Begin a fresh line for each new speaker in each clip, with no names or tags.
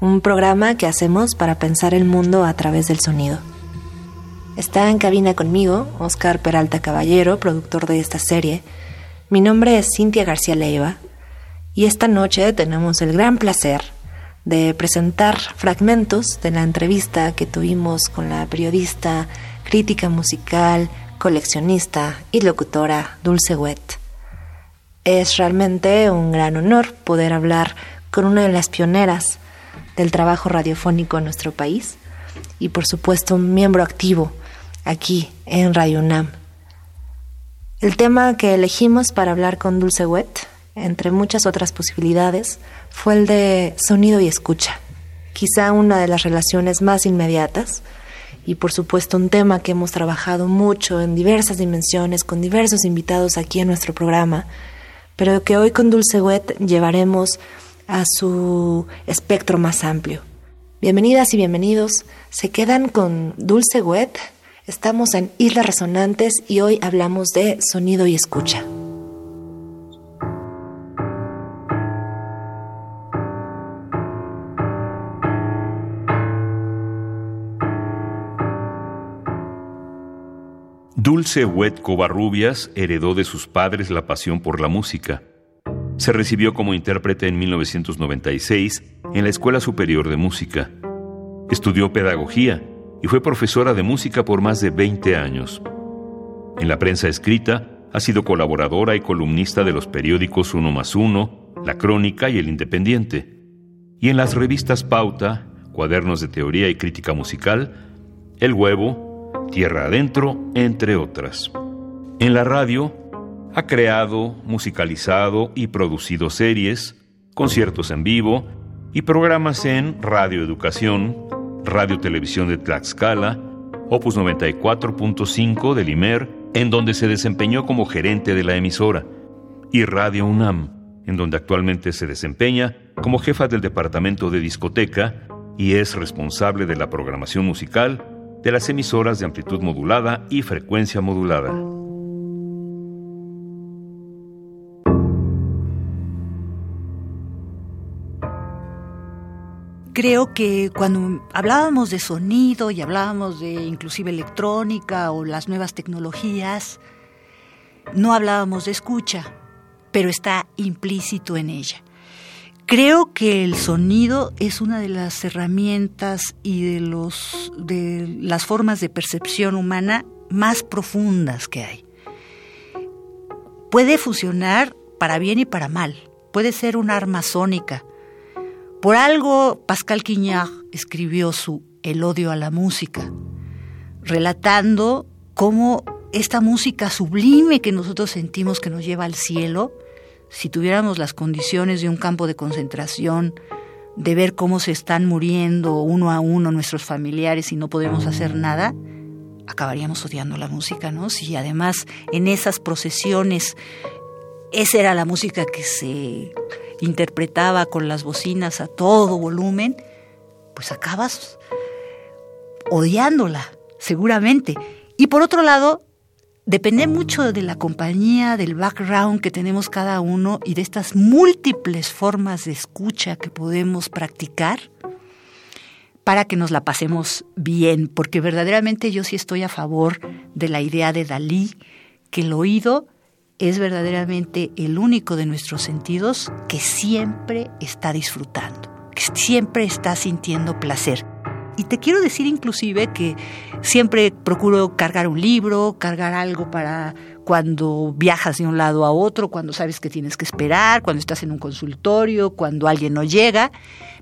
un programa que hacemos para pensar el mundo a través del sonido. Está en cabina conmigo Oscar Peralta Caballero, productor de esta serie. Mi nombre es Cintia García Leiva y esta noche tenemos el gran placer de presentar fragmentos de la entrevista que tuvimos con la periodista, crítica musical, coleccionista y locutora Dulce Wet. Es realmente un gran honor poder hablar con una de las pioneras del trabajo radiofónico en nuestro país y por supuesto un miembro activo aquí en Radio UNAM. El tema que elegimos para hablar con Dulce Wet, entre muchas otras posibilidades, fue el de sonido y escucha, quizá una de las relaciones más inmediatas y por supuesto un tema que hemos trabajado mucho en diversas dimensiones con diversos invitados aquí en nuestro programa, pero que hoy con Dulce Wet llevaremos a su espectro más amplio. Bienvenidas y bienvenidos, se quedan con Dulce Wet, estamos en Islas Resonantes y hoy hablamos de sonido y escucha.
Dulce Wet Covarrubias heredó de sus padres la pasión por la música. Se recibió como intérprete en 1996 en la Escuela Superior de Música. Estudió pedagogía y fue profesora de música por más de 20 años. En la prensa escrita ha sido colaboradora y columnista de los periódicos Uno más Uno, La Crónica y El Independiente. Y en las revistas Pauta, Cuadernos de Teoría y Crítica Musical, El Huevo, Tierra Adentro, entre otras. En la radio ha creado, musicalizado y producido series, conciertos en vivo y programas en Radio Educación, Radio Televisión de Tlaxcala, Opus 94.5 del IMER, en donde se desempeñó como gerente de la emisora, y Radio UNAM, en donde actualmente se desempeña como jefa del departamento de discoteca y es responsable de la programación musical de las emisoras de amplitud modulada y frecuencia modulada.
Creo que cuando hablábamos de sonido y hablábamos de inclusive electrónica o las nuevas tecnologías, no hablábamos de escucha, pero está implícito en ella. Creo que el sonido es una de las herramientas y de los de las formas de percepción humana más profundas que hay. Puede funcionar para bien y para mal. Puede ser un arma sónica. Por algo Pascal Quignard escribió su El odio a la música, relatando cómo esta música sublime que nosotros sentimos que nos lleva al cielo, si tuviéramos las condiciones de un campo de concentración, de ver cómo se están muriendo uno a uno nuestros familiares y no podemos hacer nada, acabaríamos odiando la música, ¿no? Si además en esas procesiones esa era la música que se interpretaba con las bocinas a todo volumen, pues acabas odiándola, seguramente. Y por otro lado, depende mucho de la compañía, del background que tenemos cada uno y de estas múltiples formas de escucha que podemos practicar para que nos la pasemos bien, porque verdaderamente yo sí estoy a favor de la idea de Dalí, que el oído es verdaderamente el único de nuestros sentidos que siempre está disfrutando, que siempre está sintiendo placer. Y te quiero decir inclusive que siempre procuro cargar un libro, cargar algo para cuando viajas de un lado a otro, cuando sabes que tienes que esperar, cuando estás en un consultorio, cuando alguien no llega.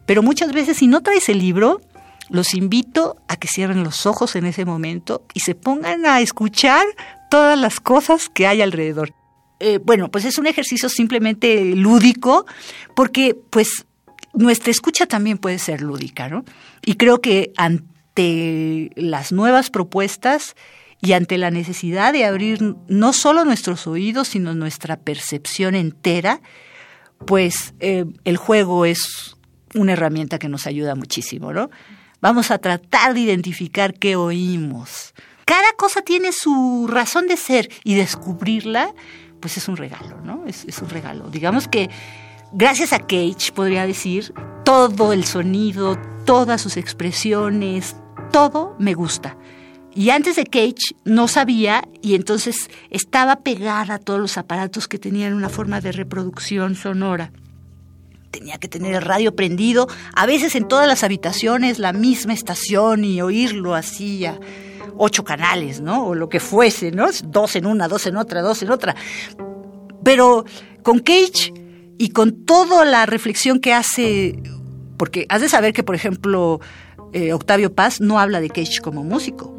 Pero muchas veces si no traes el libro, los invito a que cierren los ojos en ese momento y se pongan a escuchar todas las cosas que hay alrededor. Eh, bueno, pues es un ejercicio simplemente lúdico porque pues nuestra escucha también puede ser lúdica, ¿no? Y creo que ante las nuevas propuestas y ante la necesidad de abrir no solo nuestros oídos, sino nuestra percepción entera, pues eh, el juego es una herramienta que nos ayuda muchísimo, ¿no? Vamos a tratar de identificar qué oímos. Cada cosa tiene su razón de ser y descubrirla, pues es un regalo, ¿no? Es, un regalo. Digamos que gracias a Cage, podría decir, todo el sonido, todas sus expresiones, todo me gusta. Y antes de Cage no sabía y entonces estaba pegada a todos los aparatos que tenían una forma de reproducción sonora. Tenía que tener el radio prendido, a veces en todas las habitaciones, la misma estación y oírlo así a ocho canales, ¿no? O lo que fuese, ¿no? Dos en una, dos en otra, dos en otra. Pero con Cage y con toda la reflexión que hace, porque has de saber que, por ejemplo, eh, Octavio Paz no habla de Cage como músico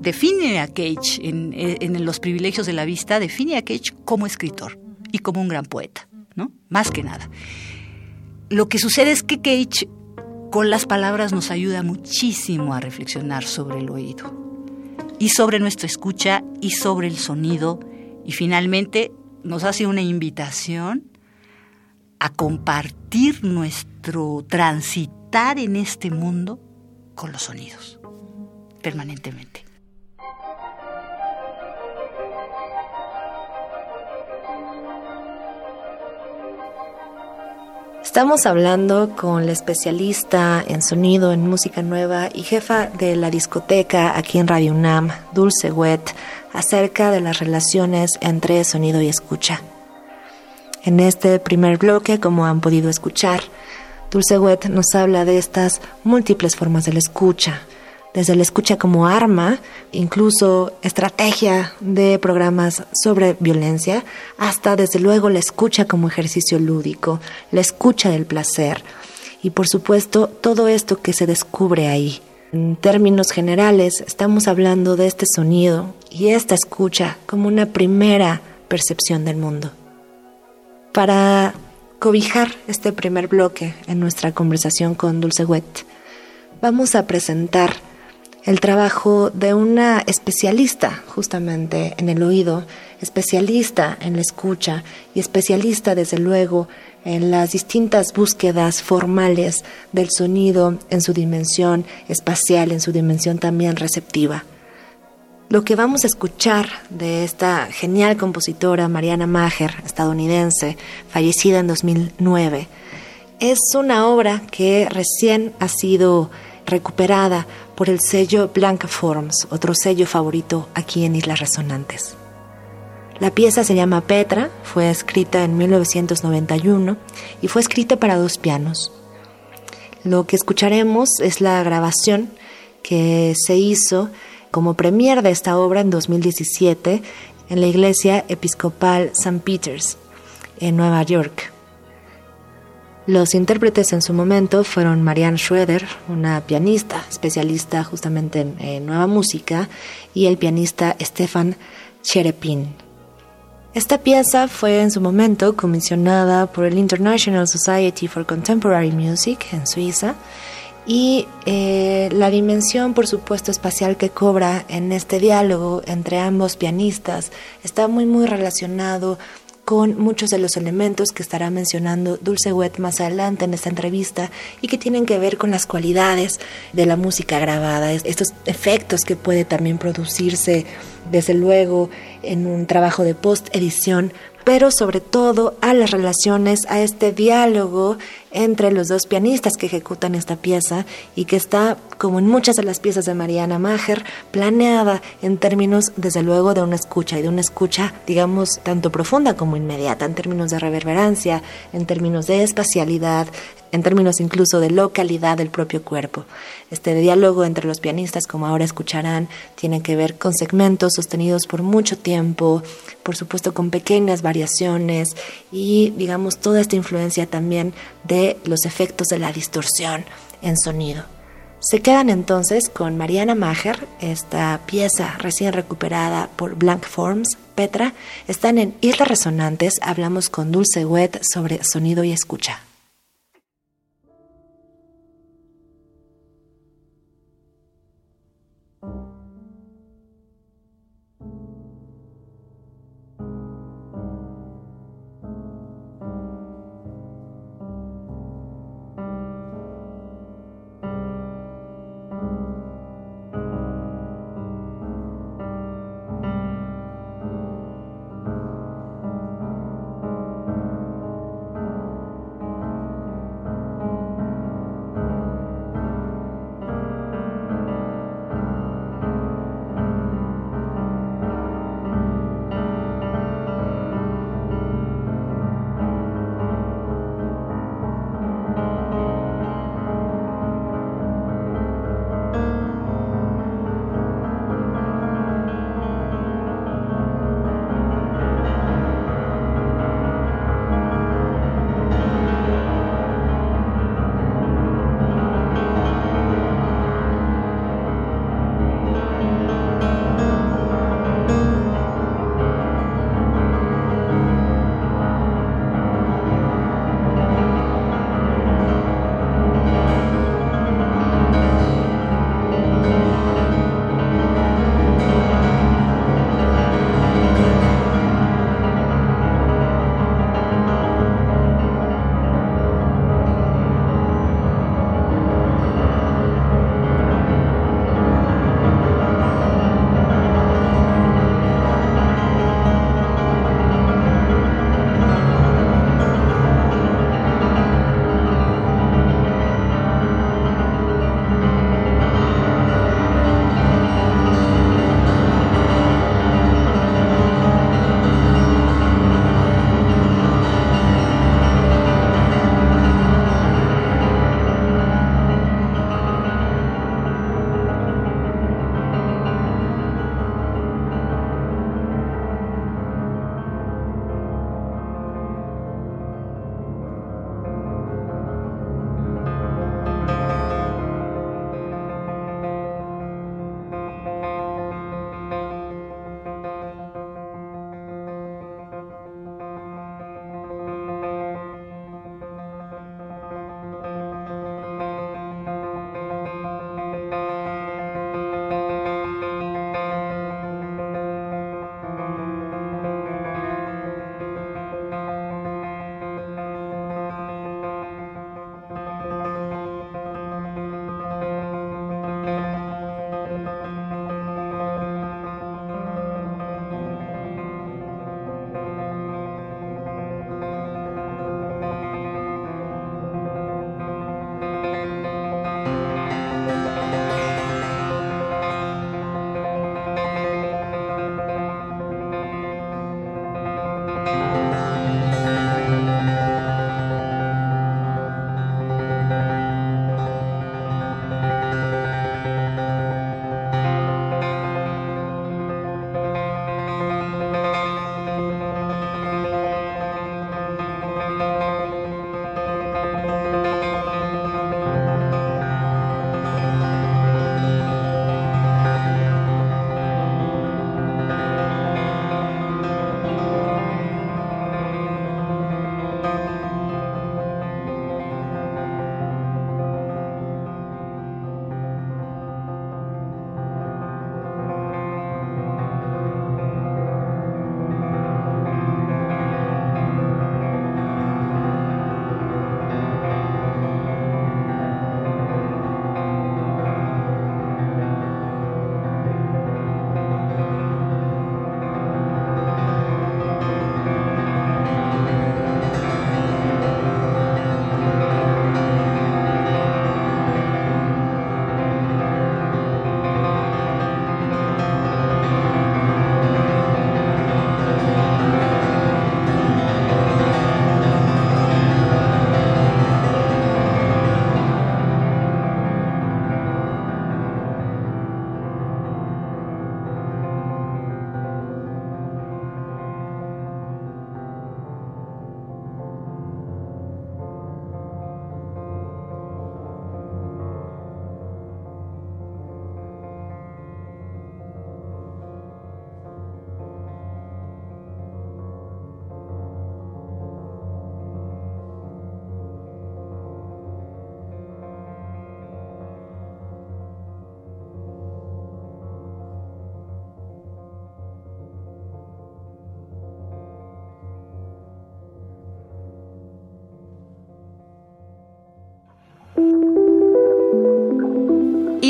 define a Cage en, los privilegios de la vista, define a Cage como escritor y como un gran poeta, ¿no? Más que nada. Lo que sucede es que Cage con las palabras nos ayuda muchísimo a reflexionar sobre el oído y sobre nuestra escucha y sobre el sonido y finalmente nos hace una invitación a compartir nuestro transitar en este mundo con los sonidos permanentemente.
Estamos hablando con la especialista en sonido, en música nueva y jefa de la discoteca aquí en Radio UNAM, Dulce Wet, acerca de las relaciones entre sonido y escucha. En este primer bloque, como han podido escuchar, Dulce Wet nos habla de estas múltiples formas de la escucha, desde la escucha como arma, incluso estrategia de programas sobre violencia, hasta desde luego la escucha como ejercicio lúdico, la escucha del placer y por supuesto todo esto que se descubre ahí. En términos generales, estamos hablando de este sonido y esta escucha como una primera percepción del mundo. Para cobijar este primer bloque en nuestra conversación con Dulce Wet, vamos a presentar el trabajo de una especialista justamente en el oído, especialista en la escucha y especialista desde luego en las distintas búsquedas formales del sonido en su dimensión espacial, en su dimensión también receptiva. Lo que vamos a escuchar de esta genial compositora Mariana Maher, estadounidense, fallecida en 2009, es una obra que recién ha sido recuperada por el sello Blanca Forms, otro sello favorito aquí en Islas Resonantes. La pieza se llama Petra, fue escrita en 1991 y fue escrita para dos pianos. Lo que escucharemos es la grabación que se hizo como premier de esta obra en 2017 en la iglesia episcopal St. Peter's en Nueva York. Los intérpretes en su momento fueron Marianne Schroeder, una pianista especialista justamente en, nueva música, y el pianista Stefan Cherepin. Esta pieza fue en su momento comisionada por el International Society for Contemporary Music en Suiza y eh, la dimensión, por supuesto, espacial que cobra en este diálogo entre ambos pianistas está muy, muy relacionado con muchos de los elementos que estará mencionando Dulce Wet más adelante en esta entrevista y que tienen que ver con las cualidades de la música grabada, estos efectos que puede también producirse desde luego en un trabajo de post edición pero sobre todo a las relaciones, a este diálogo entre los dos pianistas que ejecutan esta pieza y que está, como en muchas de las piezas de Mariana Maher, planeada en términos, desde luego, de una escucha y de una escucha, digamos, tanto profunda como inmediata, en términos de reverberancia, en términos de espacialidad, en términos incluso de localidad del propio cuerpo. Este diálogo entre los pianistas, como ahora escucharán, tiene que ver con segmentos sostenidos por mucho tiempo, por supuesto con pequeñas variaciones y digamos toda esta influencia también de los efectos de la distorsión en sonido. Se quedan entonces con Mariana Maher, esta pieza recién recuperada por Blank Forms, Petra. Están en Islas Resonantes, hablamos con Dulce Wet sobre sonido y escucha.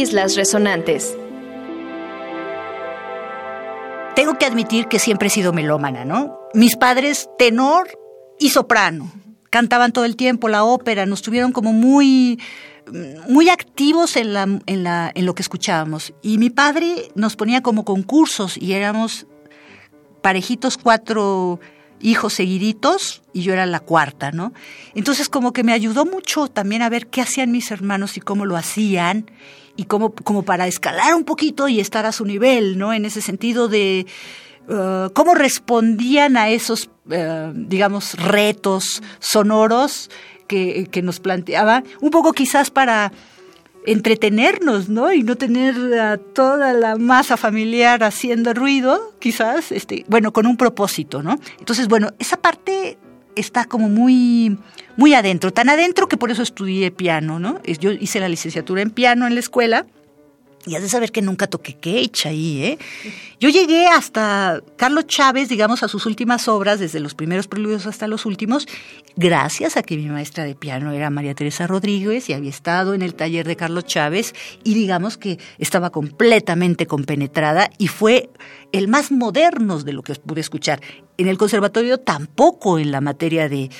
Islas Resonantes.
Tengo que admitir que siempre he sido melómana, ¿no? Mis padres, tenor y soprano. Cantaban todo el tiempo la ópera, nos tuvieron como muy muy activos en, la, en, la, en lo que escuchábamos. Y mi padre nos ponía como concursos y éramos parejitos cuatro hijos seguiditos y yo era la cuarta, ¿no? Entonces como que me ayudó mucho también a ver qué hacían mis hermanos y cómo lo hacían y cómo como para escalar un poquito y estar a su nivel, ¿no? En ese sentido de uh, cómo respondían a esos, uh, digamos, retos sonoros que, que nos planteaba, un poco quizás para entretenernos, ¿no? Y no tener a toda la masa familiar haciendo ruido, quizás, este, bueno, con un propósito, ¿no? Entonces, bueno, esa parte está como muy, muy adentro, tan adentro que por eso estudié piano, ¿no? Yo hice la licenciatura en piano en la escuela y has de saber que nunca toqué Cage ahí, ¿eh? Yo llegué hasta Carlos Chávez, digamos, a sus últimas obras, desde los primeros preludios hasta los últimos, gracias a que mi maestra de piano era María Teresa Rodríguez y había estado en el taller de Carlos Chávez y digamos que estaba completamente compenetrada y fue el más moderno de lo que pude escuchar. En el conservatorio tampoco en la materia de,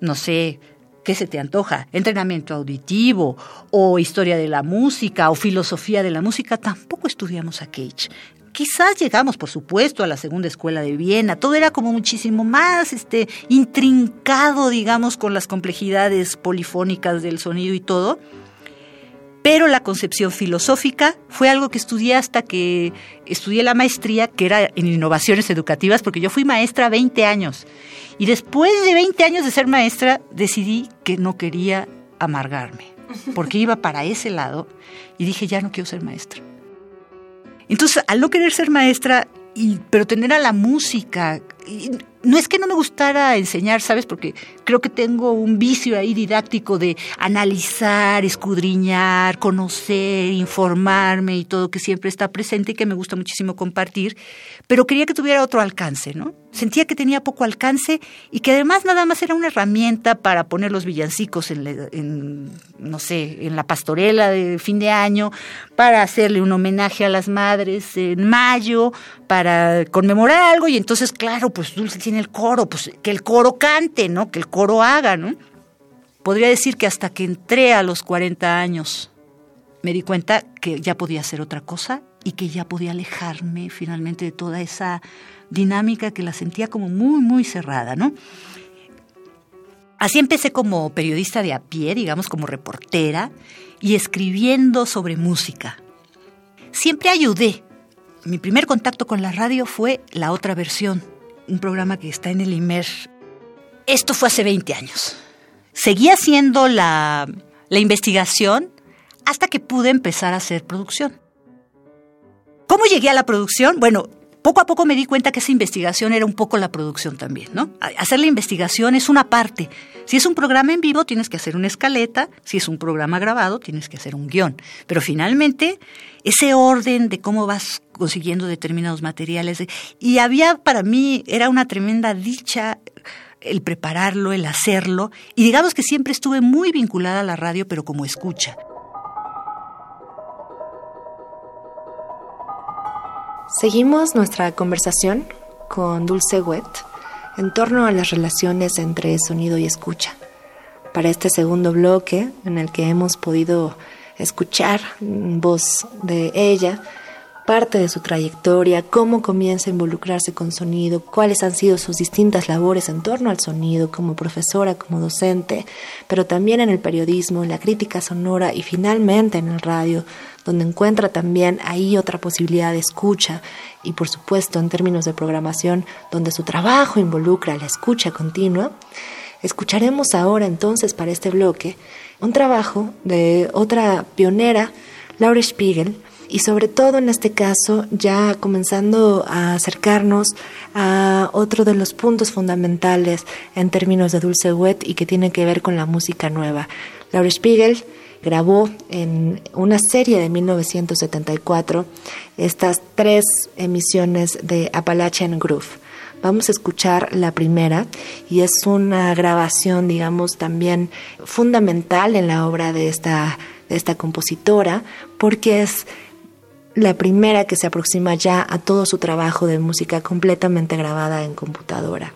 no sé, ¿Qué se te antoja? Entrenamiento auditivo o historia de la música o filosofía de la música. Tampoco estudiamos a Cage. Quizás llegamos, por supuesto, a la segunda escuela de Viena. Todo era como muchísimo más este, intrincado, digamos, con las complejidades polifónicas del sonido y todo pero la concepción filosófica fue algo que estudié hasta que estudié la maestría, que era en innovaciones educativas, porque yo fui maestra 20 años. Y después de 20 años de ser maestra, decidí que no quería amargarme, porque iba para ese lado y dije, ya no quiero ser maestra. Entonces, al no querer ser maestra, y, pero tener a la música, no es que no me gustara enseñar, ¿sabes? Porque creo que tengo un vicio ahí didáctico de analizar, escudriñar, conocer, informarme y todo que siempre está presente y que me gusta muchísimo compartir, pero quería que tuviera otro alcance, ¿no? Sentía que tenía poco alcance y que además nada más era una herramienta para poner los villancicos en, no sé, en la pastorela de fin de año, para hacerle un homenaje a las madres en mayo, para conmemorar algo y entonces, claro, pues Dulce el coro, pues que el coro cante, ¿no? Que el coro haga, ¿no? Podría decir que hasta que entré a los 40 años me di cuenta que ya podía hacer otra cosa y que ya podía alejarme finalmente de toda esa dinámica que la sentía como muy, muy cerrada, ¿no? Así empecé como periodista de a pie, digamos, como reportera y escribiendo sobre música. Siempre ayudé. Mi primer contacto con la radio fue la otra versión, un programa que está en el IMER. Esto fue hace 20 años. Seguí haciendo la, la investigación hasta que pude empezar a hacer producción. ¿Cómo llegué a la producción? Bueno, poco a poco me di cuenta que esa investigación era un poco la producción también, ¿no? Hacer la investigación es una parte. Si es un programa en vivo, tienes que hacer una escaleta. Si es un programa grabado, tienes que hacer un guion. Pero finalmente, ese orden de cómo vas consiguiendo determinados materiales. Y había para mí, era una tremenda dicha el prepararlo, el hacerlo. Y digamos que siempre estuve muy vinculada a la radio, pero como escucha.
Seguimos nuestra conversación con Dulce Wet en torno a las relaciones entre sonido y escucha. Para este segundo bloque, en el que hemos podido escuchar voz de ella, parte de su trayectoria, cómo comienza a involucrarse con sonido, cuáles han sido sus distintas labores en torno al sonido como profesora, como docente, pero también en el periodismo, en la crítica sonora y finalmente en el radio, donde encuentra también ahí otra posibilidad de escucha y por supuesto en términos de programación, donde su trabajo involucra la escucha continua. Escucharemos ahora entonces para este bloque un trabajo de otra pionera, Laura Spiegel, y sobre todo en este caso ya comenzando a acercarnos a otro de los puntos fundamentales en términos de Dulce Wet y que tiene que ver con la música nueva. Laura Spiegel grabó en una serie de 1974 estas tres emisiones de Appalachian Groove Vamos a escuchar la primera y es una grabación, digamos, también fundamental en la obra de esta, de esta compositora porque es la primera que se aproxima ya a todo su trabajo de música completamente grabada en computadora.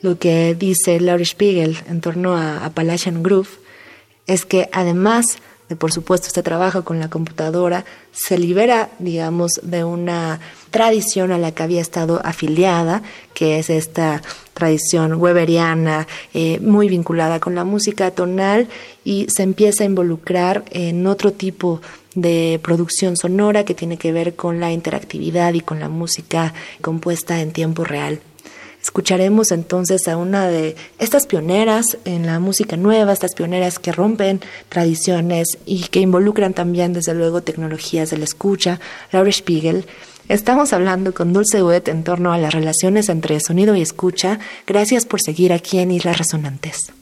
Lo que dice Laurie Spiegel en torno a Appalachian Groove es que además de por supuesto este trabajo con la computadora, se libera, digamos, de una tradición a la que había estado afiliada, que es esta tradición weberiana, eh, muy vinculada con la música tonal, y se empieza a involucrar en otro tipo de producción sonora que tiene que ver con la interactividad y con la música compuesta en tiempo real. Escucharemos entonces a una de estas pioneras en la música nueva, estas pioneras que rompen tradiciones y que involucran también, desde luego, tecnologías de la escucha, Laura Spiegel. Estamos hablando con Dulce Wet en torno a las relaciones entre sonido y escucha. Gracias por seguir aquí en Islas Resonantes.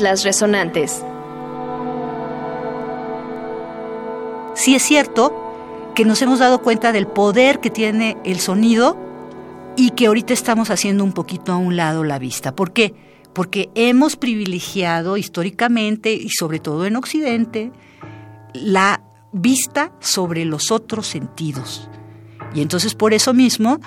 Islas Resonantes.
Sí es cierto que nos hemos dado cuenta del poder que tiene el sonido y que ahorita estamos haciendo un poquito a un lado la vista. ¿Por qué? Porque hemos privilegiado históricamente y sobre todo en Occidente la vista sobre los otros sentidos. Y entonces por eso mismo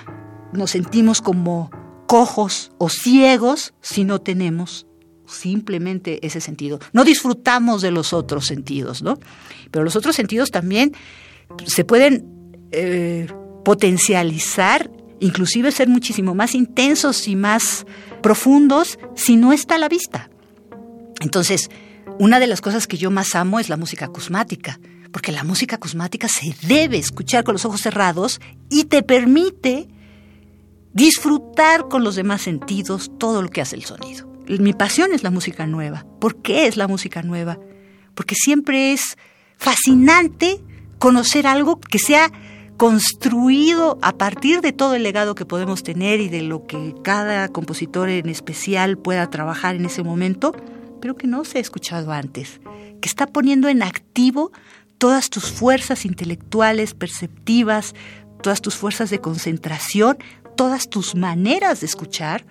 nos sentimos como cojos o ciegos si no tenemos simplemente ese sentido. No disfrutamos de los otros sentidos, ¿no? Pero los otros sentidos también se pueden eh, potencializar, inclusive ser muchísimo más intensos y más profundos si no está a la vista. Entonces, una de las cosas que yo más amo es la música acusmática, porque la música acusmática se debe escuchar con los ojos cerrados y te permite disfrutar con los demás sentidos todo lo que hace el sonido. Mi pasión es la música nueva. ¿Por qué es la música nueva? Porque siempre es fascinante conocer algo que sea construido a partir de todo el legado que podemos tener y de lo que cada compositor en especial pueda trabajar en ese momento, pero que no se ha escuchado antes, que está poniendo en activo todas tus fuerzas intelectuales, perceptivas, todas tus fuerzas de concentración, todas tus maneras de escuchar,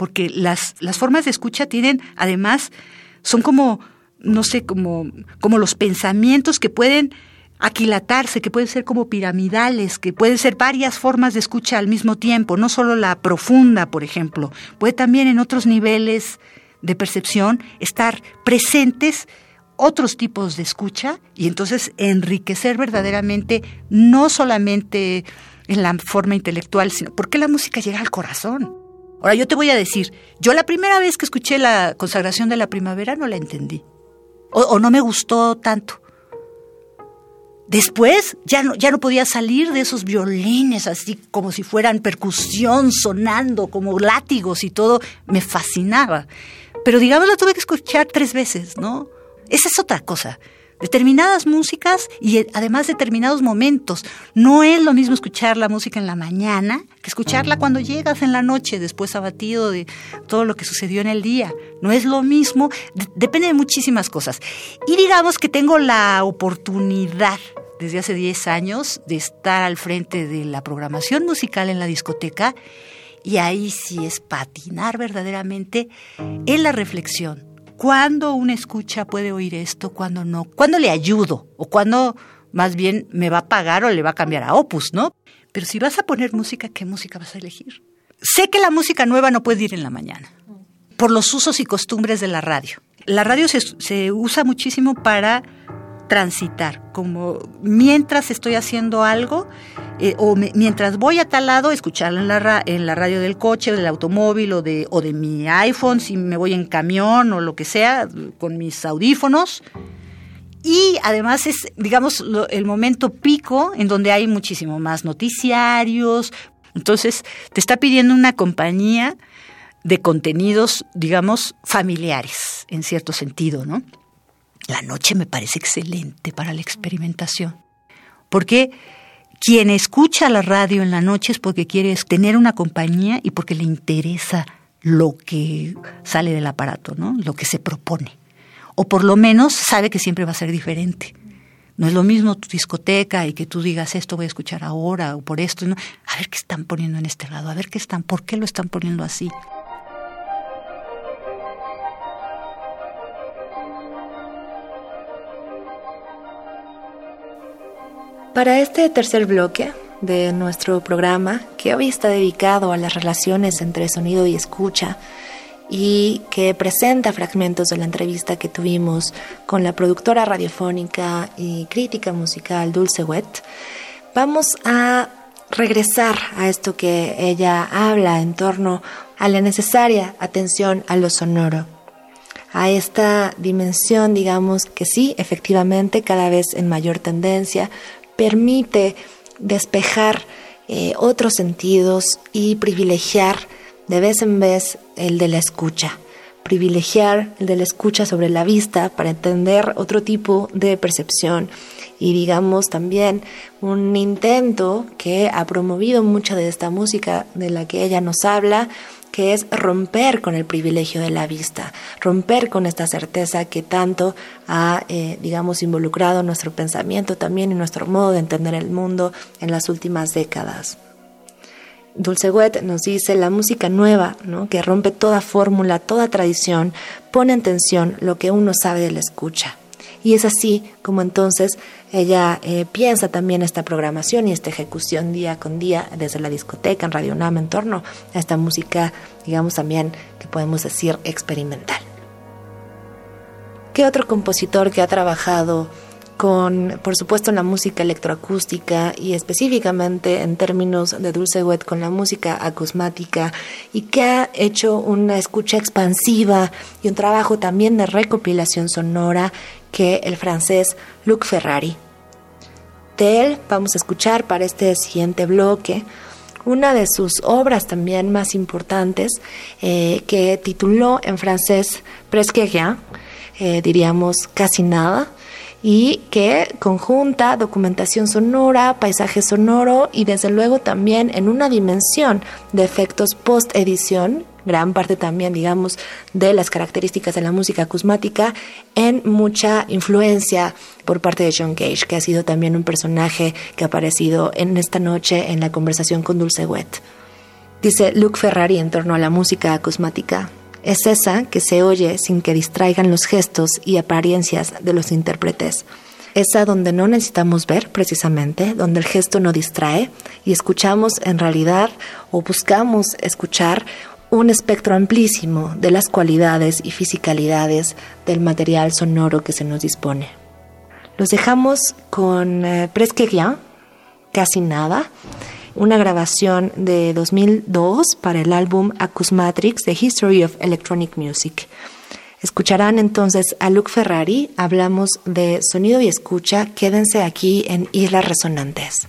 porque las, las formas de escucha tienen, además, son como, no sé, como, como los pensamientos que pueden aquilatarse, que pueden ser como piramidales, que pueden ser varias formas de escucha al mismo tiempo, no solo la profunda, por ejemplo, puede también en otros niveles de percepción estar presentes otros tipos de escucha y entonces enriquecer verdaderamente no solamente en la forma intelectual, sino porque la música llega al corazón. Ahora yo te voy a decir, yo la primera vez que escuché la consagración de la primavera no la entendí o, o no me gustó tanto. Después ya no, ya no podía salir de esos violines así como si fueran percusión sonando como látigos y todo. Me fascinaba. Pero digamos la tuve que escuchar tres veces, ¿no? Esa es otra cosa. Determinadas músicas y además determinados momentos. No es lo mismo escuchar la música en la mañana que escucharla cuando llegas en la noche, después abatido de todo lo que sucedió en el día. No es lo mismo, depende de muchísimas cosas. Y digamos que tengo la oportunidad desde hace 10 años de estar al frente de la programación musical en la discoteca y ahí sí es patinar verdaderamente en la reflexión. ¿Cuándo una escucha puede oír esto? ¿Cuándo no? ¿Cuándo le ayudo? ¿O cuándo más bien me va a pagar o le va a cambiar a opus, no? Pero si vas a poner música, ¿qué música vas a elegir? Sé que la música nueva no puede ir en la mañana, por los usos y costumbres de la radio. La radio se, se usa muchísimo para transitar, como mientras estoy haciendo algo eh, o mientras voy a tal lado, escucharla en la, radio del coche, del automóvil o de, o de mi iPhone, si me voy en camión o lo que sea, con mis audífonos. Y además es, digamos, el momento pico en donde hay muchísimo más noticiarios. Entonces, te está pidiendo una compañía de contenidos, digamos, familiares, en cierto sentido, ¿no? La noche me parece excelente para la experimentación. Porque quien escucha la radio en la noche es porque quiere tener una compañía y porque le interesa lo que sale del aparato, ¿no? Lo que se propone. O por lo menos sabe que siempre va a ser diferente. No es lo mismo tu discoteca y que tú digas esto voy a escuchar ahora o por esto. ¿no? A ver qué están poniendo en este lado, a ver qué están, por qué lo están poniendo así.
Para este tercer bloque de nuestro programa, que hoy está dedicado a las relaciones entre sonido y escucha, y que presenta fragmentos de la entrevista que tuvimos con la productora radiofónica y crítica musical Dulce Wet, vamos a regresar a esto que ella habla en torno a la necesaria atención a lo sonoro, a esta dimensión, digamos que sí, efectivamente, cada vez en mayor tendencia, permite despejar eh, otros sentidos y privilegiar de vez en vez el de la escucha. Privilegiar el de la escucha sobre la vista para entender otro tipo de percepción y digamos también un intento que ha promovido mucha de esta música de la que ella nos habla que es romper con el privilegio de la vista, romper con esta certeza que tanto ha, eh, digamos, involucrado nuestro pensamiento también y nuestro modo de entender el mundo en las últimas décadas. Dulce Wet nos dice la música nueva, ¿no? que rompe toda fórmula, toda tradición, pone en tensión lo que uno sabe de la escucha. Y es así como entonces ella eh, piensa también esta programación y esta ejecución día con día desde la discoteca en Radio Nam en torno a esta música, digamos también que podemos decir experimental. ¿Qué otro compositor que ha trabajado con, por supuesto, la música electroacústica y específicamente en términos de Dulce Wet con la música acusmática y que ha hecho una escucha expansiva y un trabajo también de recopilación sonora que el francés Luc Ferrari. De él vamos a escuchar para este siguiente bloque una de sus obras también más importantes eh, que tituló en francés Presque rien, eh, diríamos casi nada, y que conjunta documentación sonora, paisaje sonoro y desde luego también en una dimensión de efectos post edición, gran parte también digamos de las características de la música acusmática en mucha influencia por parte de John Cage, que ha sido también un personaje que ha aparecido en esta noche en la conversación con Dulce Wet. Dice Luke Ferrari en torno a la música acusmática es esa que se oye sin que distraigan los gestos y apariencias de los intérpretes. Esa donde no necesitamos ver precisamente, donde el gesto no distrae y escuchamos en realidad o buscamos escuchar un espectro amplísimo de las cualidades y fisicalidades del material sonoro que se nos dispone. Los dejamos con eh, Presque Rien, casi nada, una grabación de 2002 para el álbum Acusmatrix, The History of Electronic Music. Escucharán entonces a Luke Ferrari, hablamos de sonido y escucha, quédense aquí en Islas Resonantes.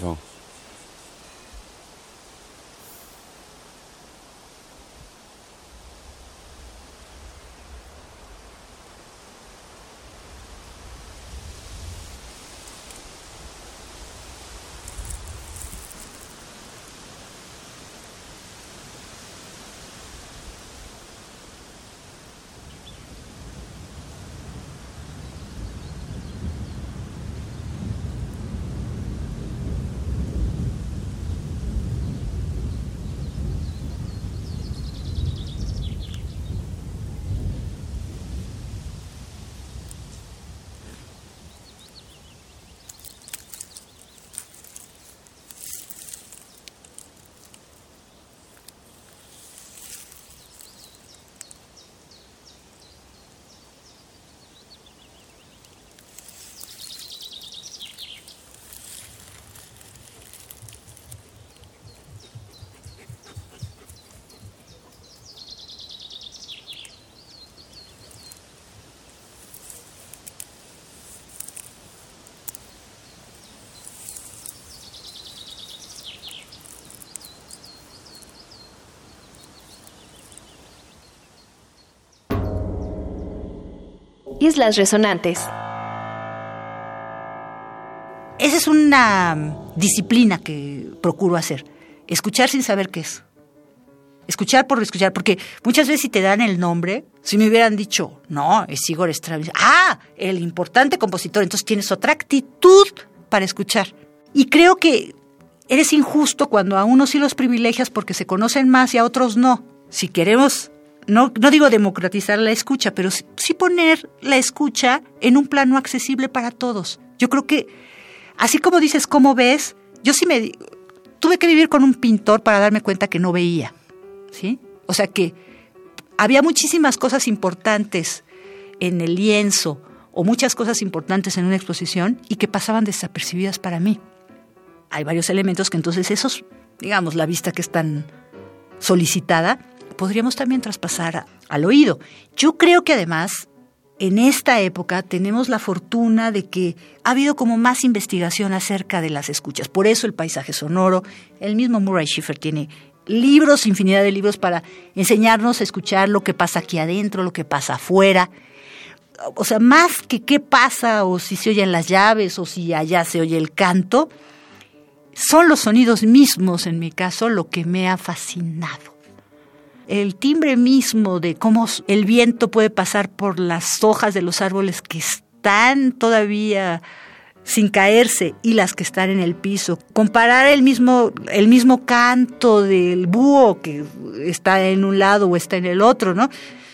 Bon.
Islas Resonantes.
Esa es una disciplina que procuro hacer. Escuchar sin saber qué es. Escuchar por escuchar, porque muchas veces si te dan el nombre, si me hubieran dicho, no, es Igor Stravinsky, ah, el importante compositor, entonces tienes otra actitud para escuchar. Y creo que eres injusto cuando a unos sí los privilegias porque se conocen más y a otros no. Si queremos no, no digo democratizar la escucha, pero sí, poner la escucha en un plano accesible para todos. Yo creo que, así como dices, ¿cómo ves? Yo sí me... Tuve que vivir con un pintor para darme cuenta que no veía, ¿sí? O sea que había muchísimas cosas importantes en el lienzo o muchas cosas importantes en una exposición y que pasaban desapercibidas para mí. Hay varios elementos que entonces esos, digamos, la vista que es tan solicitada, podríamos también traspasar al oído. Yo creo que además en esta época tenemos la fortuna de que ha habido como más investigación acerca de las escuchas. Por eso el paisaje sonoro, el mismo Murray Schiffer tiene libros, infinidad de libros para enseñarnos a escuchar lo que pasa aquí adentro, lo que pasa afuera. O sea, más que qué pasa o si se oyen las llaves o si allá se oye el canto, son los sonidos mismos, en mi caso, lo que me ha fascinado el timbre mismo de cómo el viento puede pasar por las hojas de los árboles que están todavía sin caerse y las que están en el piso. Comparar el mismo, el mismo canto del búho que está en un lado o está en el otro, ¿no?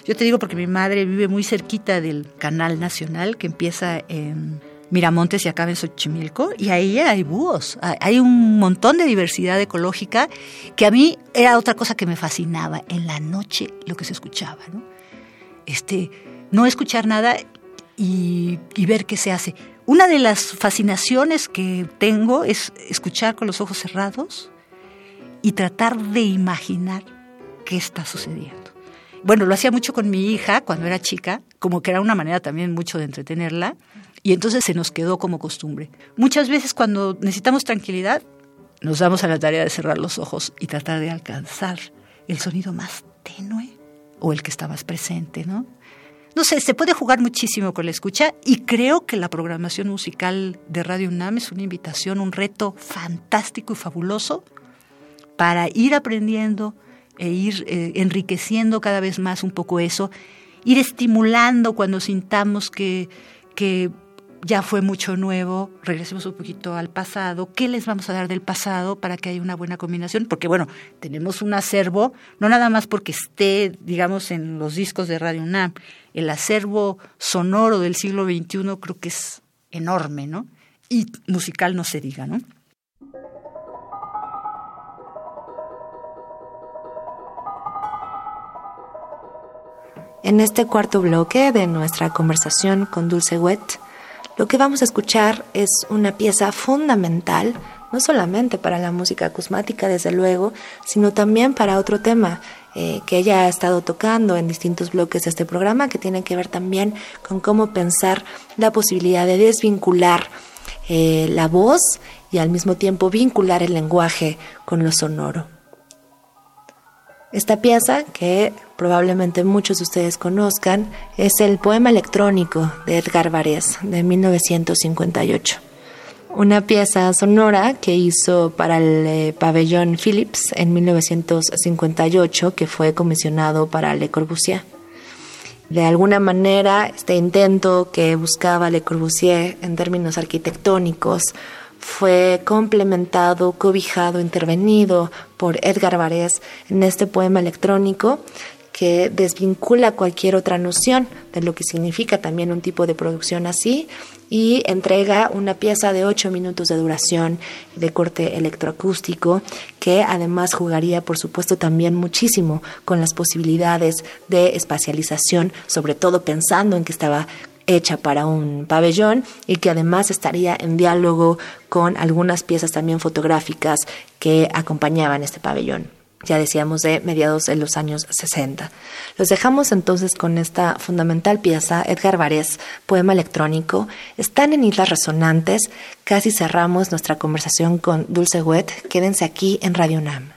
Yo te digo porque mi madre vive muy cerquita del canal nacional que empieza en Miramontes y acaba en Xochimilco, y ahí hay búhos, hay un montón de diversidad ecológica que a mí era otra cosa que me fascinaba, en la noche lo que se escuchaba, ¿no? Este, no escuchar nada y, y ver qué se hace. Una de las fascinaciones que tengo es escuchar con los ojos cerrados y tratar de imaginar qué está sucediendo. Bueno, lo hacía mucho con mi hija cuando era chica, como que era una manera también mucho de entretenerla y entonces se nos quedó como costumbre. Muchas veces cuando necesitamos tranquilidad, nos damos a la tarea de cerrar los ojos y tratar de alcanzar el sonido más tenue o el que está más presente, ¿no? No sé, se puede jugar muchísimo con la escucha y creo que la programación musical de Radio UNAM es una invitación, un reto fantástico y fabuloso para ir aprendiendo e ir eh, enriqueciendo cada vez más un poco eso, ir estimulando cuando sintamos que, que ya fue mucho nuevo, regresemos un poquito al pasado, ¿qué les vamos a dar del pasado para que haya una buena combinación? Porque bueno, tenemos un acervo, no nada más porque esté, digamos, en los discos de Radio UNAM, el acervo sonoro del siglo XXI creo que es enorme, ¿no? Y musical no se diga, ¿no?
En este cuarto bloque de nuestra conversación con Dulce Wet, lo que vamos a escuchar es una pieza fundamental, no solamente para la música acusmática, desde luego, sino también para otro tema eh, que ella ha estado tocando en distintos bloques de este programa, que tiene que ver también con cómo pensar la posibilidad de desvincular eh, la voz y al mismo tiempo vincular el lenguaje con lo sonoro. Esta pieza, que probablemente muchos de ustedes conozcan, es el poema electrónico de Edgar Varese de 1958. Una pieza sonora que hizo para el eh, pabellón Philips en 1958, que fue comisionado para Le Corbusier. De alguna manera, este intento que buscaba Le Corbusier en términos arquitectónicos fue complementado, cobijado, intervenido por Edgar Varese en este poema electrónico que desvincula cualquier otra noción de lo que significa también un tipo de producción así y entrega una pieza de ocho minutos de duración de corte electroacústico que además jugaría por supuesto también muchísimo con las posibilidades de espacialización, sobre todo pensando en que estaba hecha para un pabellón y que además estaría en diálogo con algunas piezas también fotográficas que acompañaban este pabellón. Ya decíamos de mediados de los años 60. Los dejamos entonces con esta fundamental pieza, Edgar Varés, poema electrónico. Están en Islas Resonantes. Casi cerramos nuestra conversación con Dulce Wet. Quédense aquí en Radio Nam.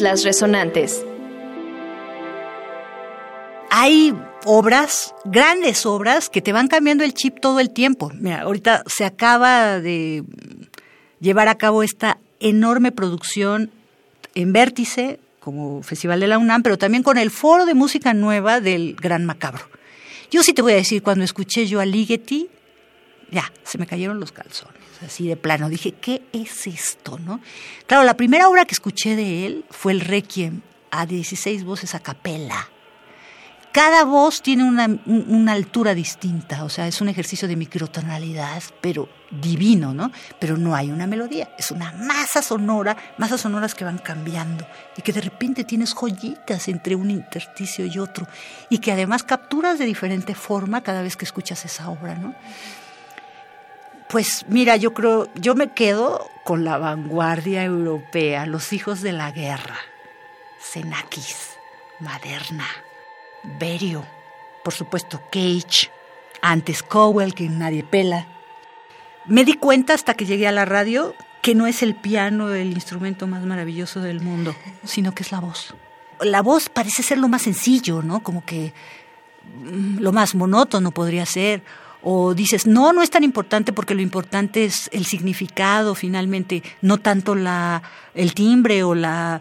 Islas Resonantes.
Hay obras, grandes obras, que te van cambiando el chip todo el tiempo. Mira, ahorita se acaba de llevar a cabo esta enorme producción en Vértice, como Festival de la UNAM, pero también con el Foro de Música Nueva del Gran Macabro. Yo sí te voy a decir, cuando escuché yo a Ligeti, ya, se me cayeron los calzones así de plano. Dije, ¿qué es esto? ¿no? Claro, la primera obra que escuché de él fue el Requiem a 16 voces a capela. Cada voz tiene una, altura distinta, o sea, es un ejercicio de microtonalidad, pero divino, ¿no? Pero no hay una melodía, es una masa sonora, masas sonoras que van cambiando y que de repente tienes joyitas entre un intersticio y otro y que además capturas de diferente forma cada vez que escuchas esa obra, ¿no? Pues mira, yo creo, yo me quedo con la vanguardia europea, los hijos de la guerra. Xenakis, Maderna, Berio, por supuesto Cage, antes Cowell, que nadie pela. Me di cuenta hasta que llegué a la radio que no es el piano el instrumento más maravilloso del mundo, sino que es la voz. La voz parece ser lo más sencillo, ¿no? Como que mm, lo más monótono podría ser, o dices, no, no es tan importante porque lo importante es el significado finalmente, no tanto la, el timbre o la,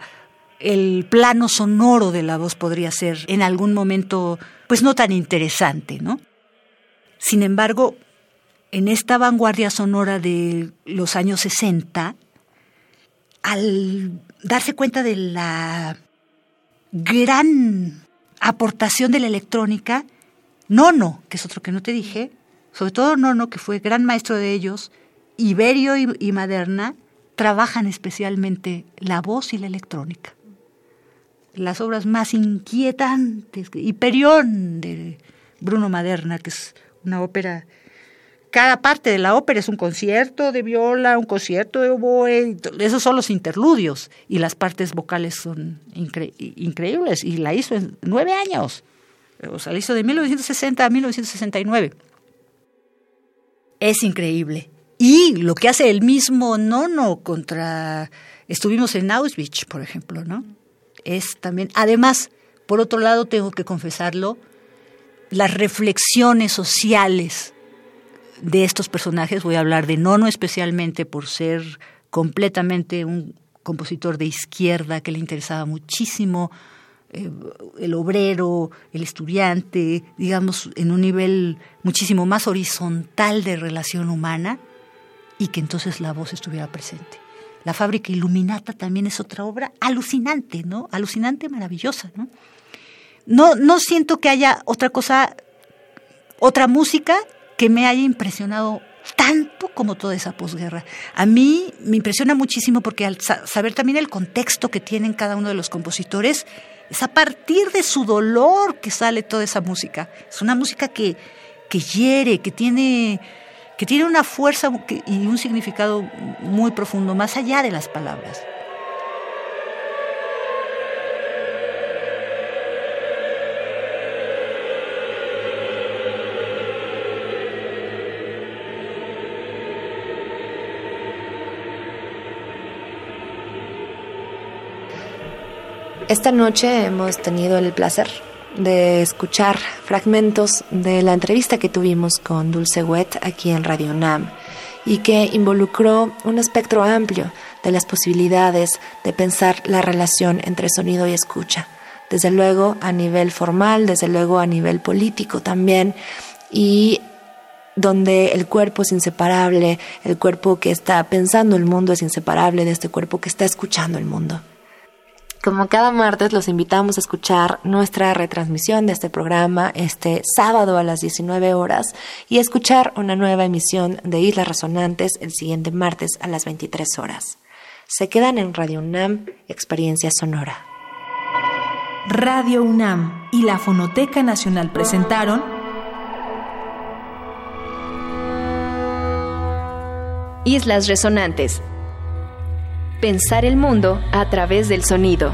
el plano sonoro de la voz podría ser en algún momento pues no tan interesante, ¿no? Sin embargo, en esta vanguardia sonora de los años 60, al darse cuenta de la gran aportación de la electrónica, Nono, que es otro que no te dije, sobre todo Nono, que fue gran maestro de ellos, Iberio y, Maderna, trabajan especialmente la voz y la electrónica. las obras más inquietantes. Hiperión de Bruno Maderna, que es una ópera cada parte de la ópera es un concierto de viola, un concierto de oboe, esos son los interludios y las partes vocales son increíbles y la hizo en nueve años, o sea, la hizo de 1960 a 1969. Es increíble. Y lo que hace el mismo Nono contra... Estuvimos en Auschwitz, por ejemplo, ¿no? Es también... Además, por otro lado, tengo que confesarlo, las reflexiones sociales de estos personajes, voy a hablar de Nono especialmente por ser completamente un compositor de izquierda que le interesaba muchísimo eh, el obrero, el estudiante, digamos, en un nivel muchísimo más horizontal de relación humana y que entonces la voz estuviera presente. La fábrica Iluminata también es otra obra alucinante, ¿no? Alucinante, maravillosa, ¿no? No, no siento que haya otra cosa, otra música que me haya impresionado tanto como toda esa posguerra. A mí me impresiona muchísimo porque al saber también el contexto que tienen cada uno de los compositores, es a partir de su dolor que sale toda esa música. Es una música que, que hiere, que tiene, que tiene una fuerza y un significado muy profundo, más allá de las palabras.
Esta noche hemos tenido el placer de escuchar fragmentos de la entrevista que tuvimos con Dulce Wet aquí en Radio NAM y que involucró un espectro amplio de las posibilidades de pensar la relación entre sonido y escucha. Desde luego a nivel formal, desde luego a nivel político también y donde el cuerpo es inseparable, el cuerpo que está pensando el mundo es inseparable de este cuerpo que está escuchando el mundo. Como cada martes los invitamos a escuchar nuestra retransmisión de este programa este sábado a las 19 horas y a escuchar una nueva emisión de Islas Resonantes el siguiente martes a las 23 horas. Se quedan en Radio UNAM, Experiencia Sonora.
Radio UNAM y la Fonoteca Nacional presentaron
Islas Resonantes Pensar el mundo a través del sonido.